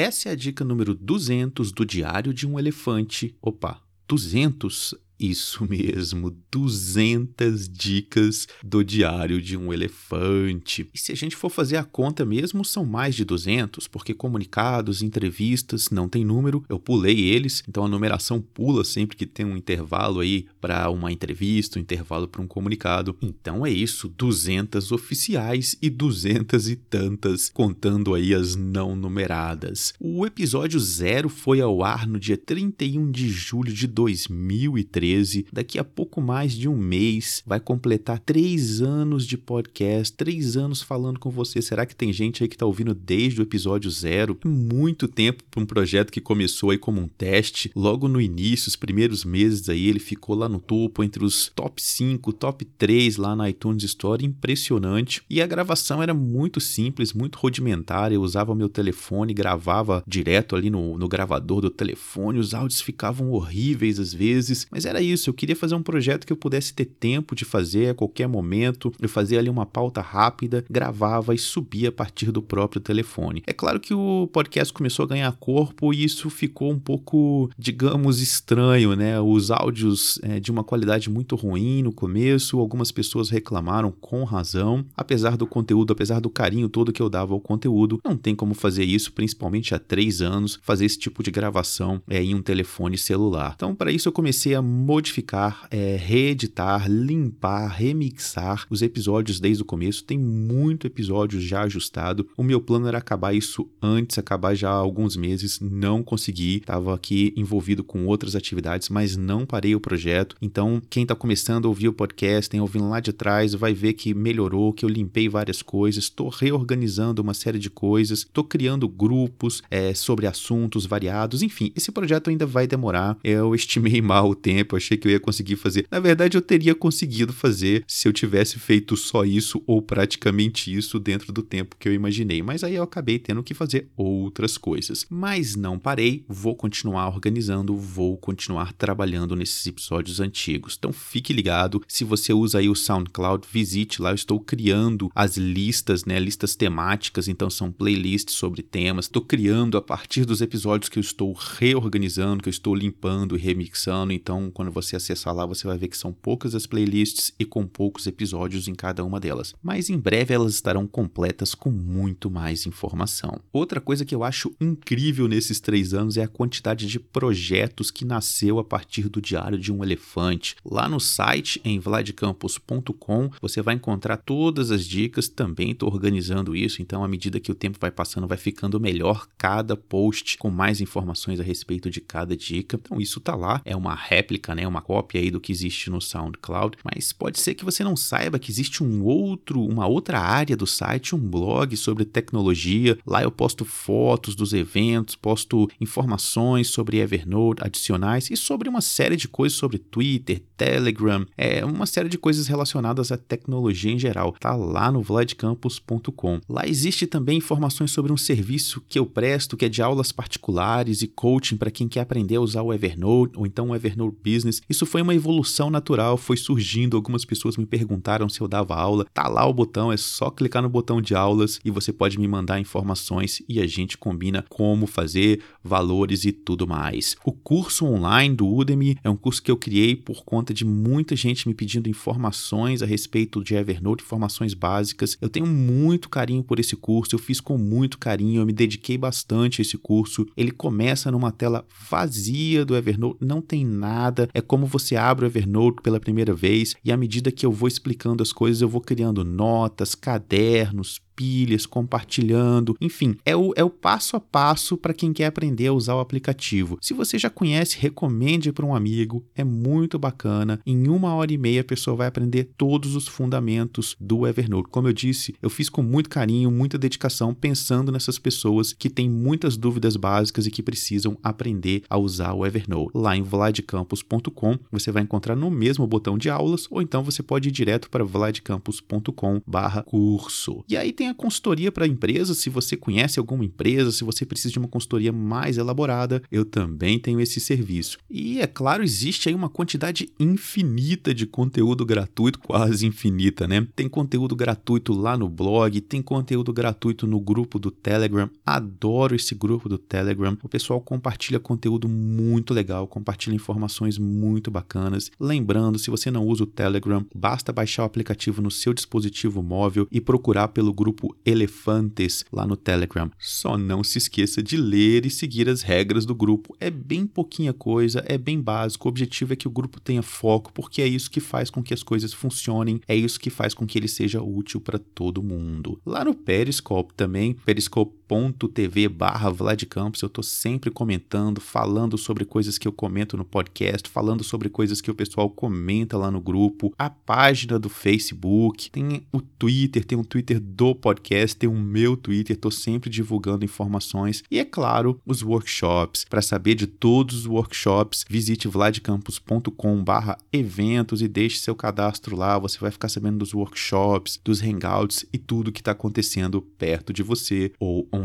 Essa é a dica número 200 do Diário de um Elefante. Opa, 200 isso mesmo, 200 dicas do diário de um elefante. E se a gente for fazer a conta mesmo, são mais de 200, porque comunicados, entrevistas, não tem número, eu pulei eles, então a numeração pula sempre que tem um intervalo aí para uma entrevista, um intervalo para um comunicado. Então é isso, 200 oficiais e 200 e tantas, contando aí as não numeradas. O episódio zero foi ao ar no dia 31 de julho de 2013 13. Daqui a pouco mais de um mês vai completar três anos de podcast, três anos falando com você. Será que tem gente aí que está ouvindo desde o episódio zero? Muito tempo para um projeto que começou aí como um teste. Logo no início, os primeiros meses aí, ele ficou lá no topo, entre os top 5, top 3 lá na iTunes Store. Impressionante. E a gravação era muito simples, muito rudimentar. Eu usava meu telefone, gravava direto ali no, no gravador do telefone. Os áudios ficavam horríveis às vezes, mas era isso, eu queria fazer um projeto que eu pudesse ter tempo de fazer a qualquer momento. Eu fazia ali uma pauta rápida, gravava e subia a partir do próprio telefone. É claro que o podcast começou a ganhar corpo e isso ficou um pouco, digamos, estranho, né? Os áudios é, de uma qualidade muito ruim no começo, algumas pessoas reclamaram com razão. Apesar do conteúdo, apesar do carinho todo que eu dava ao conteúdo, não tem como fazer isso, principalmente há três anos, fazer esse tipo de gravação é, em um telefone celular. Então, para isso, eu comecei a modificar, é, reeditar, limpar, remixar os episódios desde o começo. Tem muito episódio já ajustado. O meu plano era acabar isso antes, acabar já há alguns meses. Não consegui. Estava aqui envolvido com outras atividades, mas não parei o projeto. Então, quem está começando a ouvir o podcast, tem ouvindo lá de trás, vai ver que melhorou, que eu limpei várias coisas, estou reorganizando uma série de coisas, estou criando grupos é, sobre assuntos variados. Enfim, esse projeto ainda vai demorar. Eu estimei mal o tempo, achei que eu ia conseguir fazer. Na verdade, eu teria conseguido fazer se eu tivesse feito só isso ou praticamente isso dentro do tempo que eu imaginei. Mas aí eu acabei tendo que fazer outras coisas. Mas não parei, vou continuar organizando, vou continuar trabalhando nesses episódios antigos. Então fique ligado. Se você usa aí o SoundCloud, visite lá. Eu estou criando as listas, né? Listas temáticas. Então são playlists sobre temas. Estou criando a partir dos episódios que eu estou reorganizando, que eu estou limpando e remixando. Então, quando quando você acessar lá, você vai ver que são poucas as playlists e com poucos episódios em cada uma delas. Mas em breve elas estarão completas com muito mais informação. Outra coisa que eu acho incrível nesses três anos é a quantidade de projetos que nasceu a partir do Diário de um Elefante. Lá no site, em vladcampos.com, você vai encontrar todas as dicas. Também estou organizando isso, então à medida que o tempo vai passando, vai ficando melhor cada post com mais informações a respeito de cada dica. Então isso tá lá, é uma réplica, né? né, uma cópia aí do que existe no SoundCloud, mas pode ser que você não saiba que existe um outro, uma outra área do site, um blog sobre tecnologia. Lá eu posto fotos dos eventos, posto informações sobre Evernote adicionais e sobre uma série de coisas sobre Twitter, Telegram, é uma série de coisas relacionadas à tecnologia em geral. Tá lá no vladcampus.com. Lá existe também informações sobre um serviço que eu presto, que é de aulas particulares e coaching para quem quer aprender a usar o Evernote ou então o Evernote Business business. Isso foi uma evolução natural, foi surgindo. Algumas pessoas me perguntaram se eu dava aula. Tá lá o botão, é só clicar no botão de aulas e você pode me mandar informações e a gente combina como fazer, valores e tudo mais. O curso online do Udemy é um curso que eu criei por conta de muita gente me pedindo informações a respeito de Evernote, informações básicas. Eu tenho muito carinho por esse curso, eu fiz com muito carinho, eu me dediquei bastante a esse curso. Ele começa numa tela vazia do Evernote, não tem nada, é como você abre o Evernote pela primeira vez e à medida que eu vou explicando as coisas, eu vou criando notas, cadernos, pilhas, compartilhando, enfim, é o, é o passo a passo para quem quer aprender a usar o aplicativo. Se você já conhece, recomende para um amigo, é muito bacana. Em uma hora e meia a pessoa vai aprender todos os fundamentos do Evernote. Como eu disse, eu fiz com muito carinho, muita dedicação, pensando nessas pessoas que têm muitas dúvidas básicas e que precisam aprender a usar o Evernote. Lá em vladcampus.com vladcampus.com, você vai encontrar no mesmo botão de aulas, ou então você pode ir direto para vladcampus.com/curso. E aí tem a consultoria para empresas, se você conhece alguma empresa, se você precisa de uma consultoria mais elaborada, eu também tenho esse serviço. E é claro, existe aí uma quantidade infinita de conteúdo gratuito, quase infinita, né? Tem conteúdo gratuito lá no blog, tem conteúdo gratuito no grupo do Telegram. Adoro esse grupo do Telegram. O pessoal compartilha conteúdo muito legal, compartilha informações muito bacanas. Lembrando, se você não usa o Telegram, basta baixar o aplicativo no seu dispositivo móvel e procurar pelo grupo Elefantes lá no Telegram. Só não se esqueça de ler e seguir as regras do grupo. É bem pouquinha coisa, é bem básico. O objetivo é que o grupo tenha foco, porque é isso que faz com que as coisas funcionem, é isso que faz com que ele seja útil para todo mundo. Lá no Periscope também, periscope.tv barra Vladcampos, eu tô sempre comentando, falando sobre coisas que eu comento no podcast, falando sobre coisas que o pessoal comenta lá no grupo, a página do Facebook, tem o Twitter, tem um Twitter do podcast, tem o meu Twitter, tô sempre divulgando informações e é claro, os workshops. Para saber de todos os workshops, visite vladcampus.com/eventos e deixe seu cadastro lá, você vai ficar sabendo dos workshops, dos hangouts e tudo que está acontecendo perto de você ou online.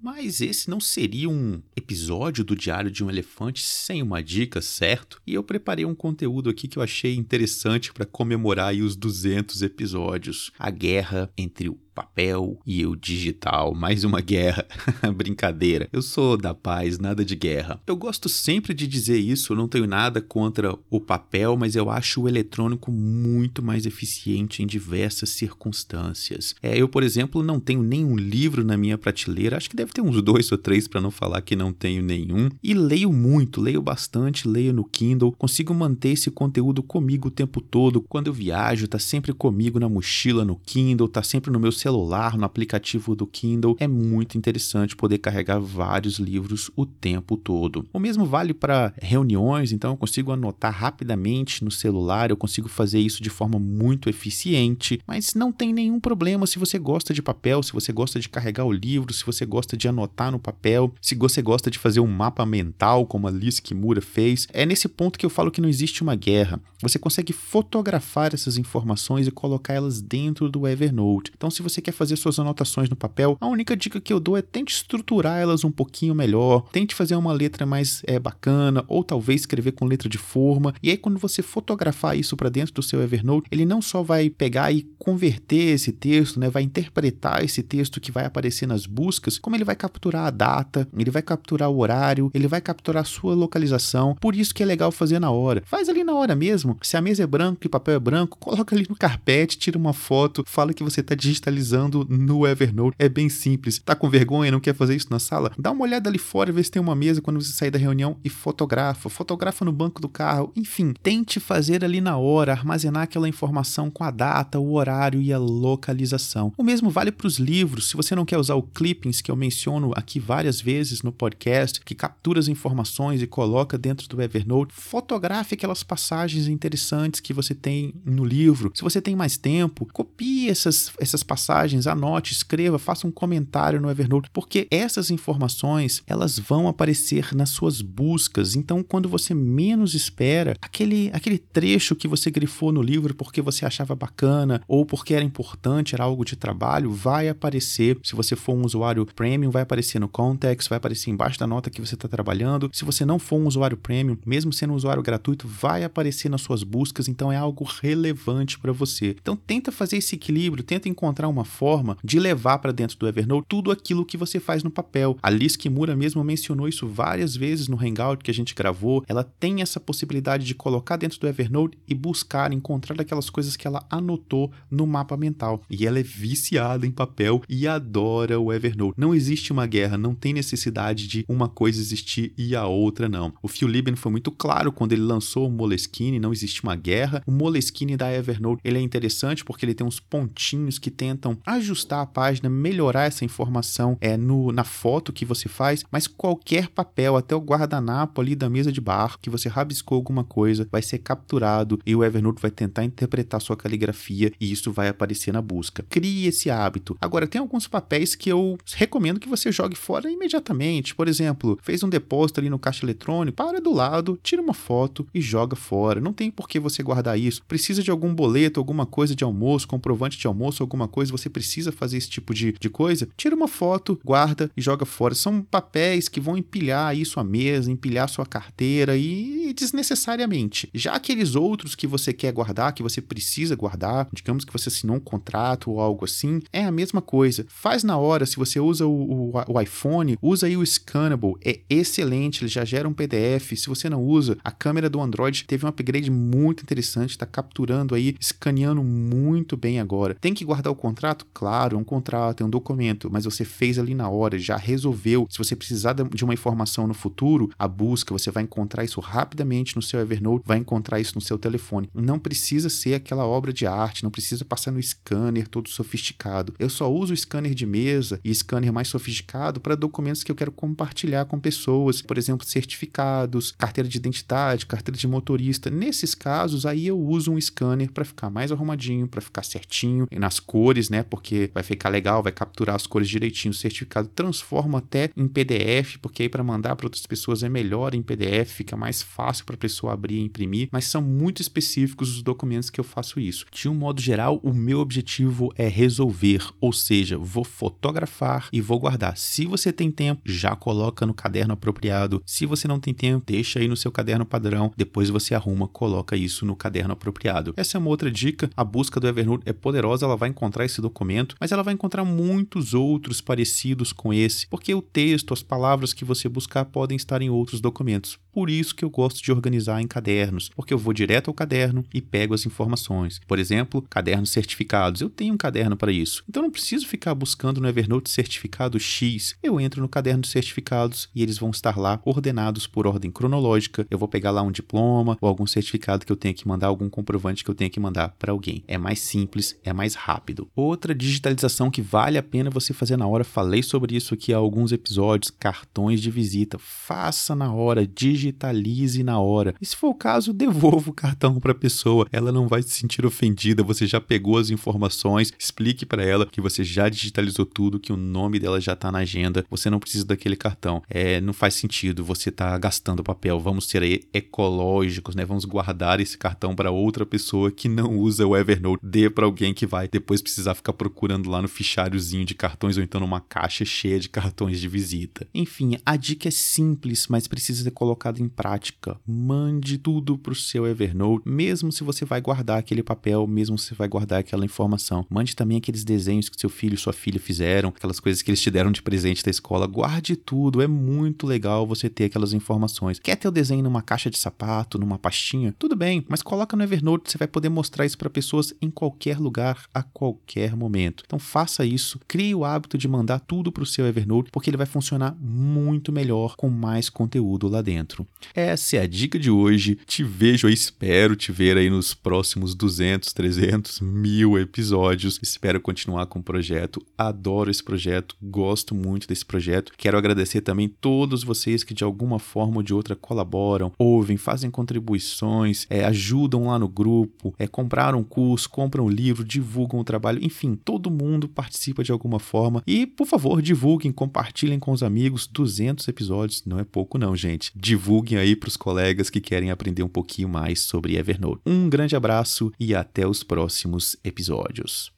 Mas esse não seria um episódio do Diário de um Elefante sem uma dica, certo? E eu preparei um conteúdo aqui que eu achei interessante para comemorar os 200 episódios. A guerra entre o papel e o digital. Mais uma guerra. Brincadeira. Eu sou da paz, nada de guerra. Eu gosto sempre de dizer isso, não tenho nada contra o papel, mas eu acho o eletrônico muito mais eficiente em diversas circunstâncias. É, eu, por exemplo, não tenho nenhum livro na minha prateleira, acho que deve ter uns dois ou três para não falar que não tenho nenhum. E leio muito, leio bastante, leio no Kindle, consigo manter esse conteúdo comigo o tempo todo. Quando eu viajo, tá sempre comigo na mochila, no Kindle, tá sempre no meu celular, no aplicativo do Kindle. É muito interessante poder carregar vários livros o tempo todo. O mesmo vale para reuniões, então eu consigo anotar rapidamente no celular, eu consigo fazer isso de forma muito eficiente, mas não tem nenhum problema se você gosta de papel, se você gosta de carregar o livro, se você gosta de anotar no papel, se você gosta de fazer um mapa mental, como a Liz Kimura fez. É nesse ponto que eu falo que não existe uma guerra. Você consegue fotografar essas informações e colocar elas dentro do Evernote. Então, se você quer fazer suas anotações no papel, a única dica que eu dou é tente estruturar elas um pouquinho melhor, tente fazer uma letra mais é, bacana, ou talvez escrever com letra de forma. E aí, quando você fotografar isso para dentro do seu Evernote, ele não só vai pegar e converter esse texto, né, vai interpretar esse texto que vai aparecer nas buscas, como ele vai capturar a data, ele vai capturar o horário, ele vai capturar a sua localização. Por isso que é legal fazer na hora. Faz ali na hora mesmo. Se a mesa é branca e o papel é branco, coloca ali no carpete, tira uma foto, fala que você está digitalizando no Evernote. É bem simples. Tá com vergonha, não quer fazer isso na sala? Dá uma olhada ali fora, vê se tem uma mesa quando você sair da reunião e fotografa. Fotografa no banco do carro. Enfim, tente fazer ali na hora, armazenar aquela informação com a data, o horário e a localização. O mesmo vale para os livros. Se você não quer usar o clippings que eu menciono aqui várias vezes no podcast, que captura as informações e coloca dentro do Evernote, fotografe aquelas passagens interessantes que você tem no livro. Se você tem mais tempo, copie essas, essas passagens, anote, escreva, faça um comentário no Evernote, porque essas informações elas vão aparecer nas suas buscas. Então, quando você menos espera, aquele, aquele trecho que você grifou no livro porque você achava bacana ou porque era importante, era algo de trabalho, vai aparecer. Se você for um usuário premium, vai aparecer no context, vai aparecer embaixo da nota que você está trabalhando. Se você não for um usuário premium, mesmo sendo um usuário gratuito, vai aparecer nas suas buscas. Então, é algo relevante para você. Então, tenta fazer esse equilíbrio, tenta encontrar uma forma de levar para dentro do Evernote tudo aquilo que você faz no papel. A Liz Kimura mesmo mencionou isso várias vezes no Hangout que a gente gravou. Ela tem essa possibilidade de colocar dentro do Evernote e buscar, encontrar aquelas coisas que ela anotou no mapa mental. E ela é viciada em papel e adora o Evernote. Não existe uma guerra, não tem necessidade de uma coisa existir e a outra não. O Phil Libben foi muito claro quando ele lançou o Moleskine, não existe uma guerra. O Moleskine da Evernote, ele é interessante porque ele tem uns pontinhos que tentam ajustar a página, melhorar essa informação é, no, na foto que você faz, mas qualquer papel, até o guardanapo ali da mesa de bar, que você rabiscou alguma coisa, vai ser capturado e o Evernote vai tentar interpretar sua caligrafia e isso vai aparecer na busca. Crie esse hábito. Agora, tem alguns papéis que eu recomendo que você jogue fora imediatamente. Por exemplo, fez um depósito ali no caixa eletrônico, para do lado, tira uma foto e joga fora. Não tem por que você guardar isso. Precisa de algum boleto, alguma coisa de almoço, comprovante de almoço, alguma coisa, você precisa fazer esse tipo de, de coisa, tira uma foto, guarda e joga fora. São papéis que vão empilhar isso à mesa, empilhar sua carteira e desnecessariamente. Já aqueles outros que você quer guardar, que você precisa guardar, digamos que você assinou um contrato ou algo assim, é a mesma coisa. Faz na hora, se você usa o, o, o iPhone, usa aí o Scannable, é excelente, ele já gera um PDF. Se você não usa, a câmera do Android teve um upgrade muito interessante, está capturando aí, escaneando muito bem agora. Tem que guardar o contrato? Claro, é um contrato, é um documento, mas você fez ali na hora, já resolveu. Se você precisar de uma informação no futuro, a busca, você vai encontrar isso rapidamente no seu Evernote, vai encontrar isso no seu telefone. Não precisa ser aquela obra de arte, não precisa passar no scanner todo sofisticado. Eu só uso scanner de mesa e scanner mais sofisticado para documentos que eu quero compartilhar com pessoas, por exemplo, certificados, carteira de identidade, carteira de motorista. Nesses casos, aí eu uso um scanner para ficar mais arrumadinho, para ficar certinho nas cores, né? Porque vai ficar legal, vai capturar as cores direitinho. O certificado transforma até em PDF, porque aí para mandar para outras pessoas é melhor em PDF, fica mais fácil para a pessoa abrir e imprimir, mas são muito específicos os documentos que eu faço isso. De um modo geral, o meu objetivo é resolver, ou seja, vou fotografar e vou guardar. Se você tem tempo, já coloca no caderno apropriado. Se você não tem tempo, deixa aí no seu caderno padrão, depois você arruma, coloca isso no caderno apropriado. Essa é uma outra dica. A busca do Evernote é poderosa, ela vai encontrar esse documento, mas ela vai encontrar muitos outros parecidos com esse, porque o texto, as palavras que você buscar podem estar em outros documentos. Por isso que eu gosto de organizar em cadernos, porque eu vou direto ao caderno e pego as informações. Por exemplo, cadernos certificados. Eu tenho um caderno para isso. Então não preciso ficar buscando no Evernote certificado X. Eu entro no caderno de certificados e eles vão estar lá ordenados por ordem cronológica. Eu vou pegar lá um diploma ou algum certificado que eu tenha que mandar, algum comprovante que eu tenha que mandar para alguém. É mais simples, é mais rápido. Outra digitalização que vale a pena você fazer na hora, falei sobre isso aqui há alguns episódios, cartões de visita. Faça na hora, digitalize digitalize na hora. E se for o caso, devolva o cartão para a pessoa. Ela não vai se sentir ofendida, você já pegou as informações, explique para ela que você já digitalizou tudo, que o nome dela já está na agenda, você não precisa daquele cartão. É, não faz sentido você tá gastando papel. Vamos ser ecológicos, né? Vamos guardar esse cartão para outra pessoa que não usa o Evernote. Dê para alguém que vai depois precisar ficar procurando lá no fichariozinho de cartões ou então numa caixa cheia de cartões de visita. Enfim, a dica é simples, mas precisa ser colocada colocado em prática. Mande tudo para o seu Evernote, mesmo se você vai guardar aquele papel, mesmo se você vai guardar aquela informação. Mande também aqueles desenhos que seu filho e sua filha fizeram, aquelas coisas que eles te deram de presente da escola. Guarde tudo, é muito legal você ter aquelas informações. Quer ter o desenho numa caixa de sapato, numa pastinha? Tudo bem, mas coloca no Evernote, você vai poder mostrar isso para pessoas em qualquer lugar, a qualquer momento. Então faça isso, crie o hábito de mandar tudo para o seu Evernote, porque ele vai funcionar muito melhor com mais conteúdo lá dentro. Essa é a dica de hoje. Te vejo aí, espero te ver aí nos próximos 200, 300, mil episódios. Espero continuar com o projeto. Adoro esse projeto, gosto muito desse projeto. Quero agradecer também todos vocês que de alguma forma ou de outra colaboram, ouvem, fazem contribuições, é, ajudam lá no grupo, é, compraram curso, compram livro, divulgam o trabalho. Enfim, todo mundo participa de alguma forma. E, por favor, divulguem, compartilhem com os amigos. 200 episódios não é pouco, não, gente. Divulguem divulguem aí para os colegas que querem aprender um pouquinho mais sobre Evernote. Um grande abraço e até os próximos episódios.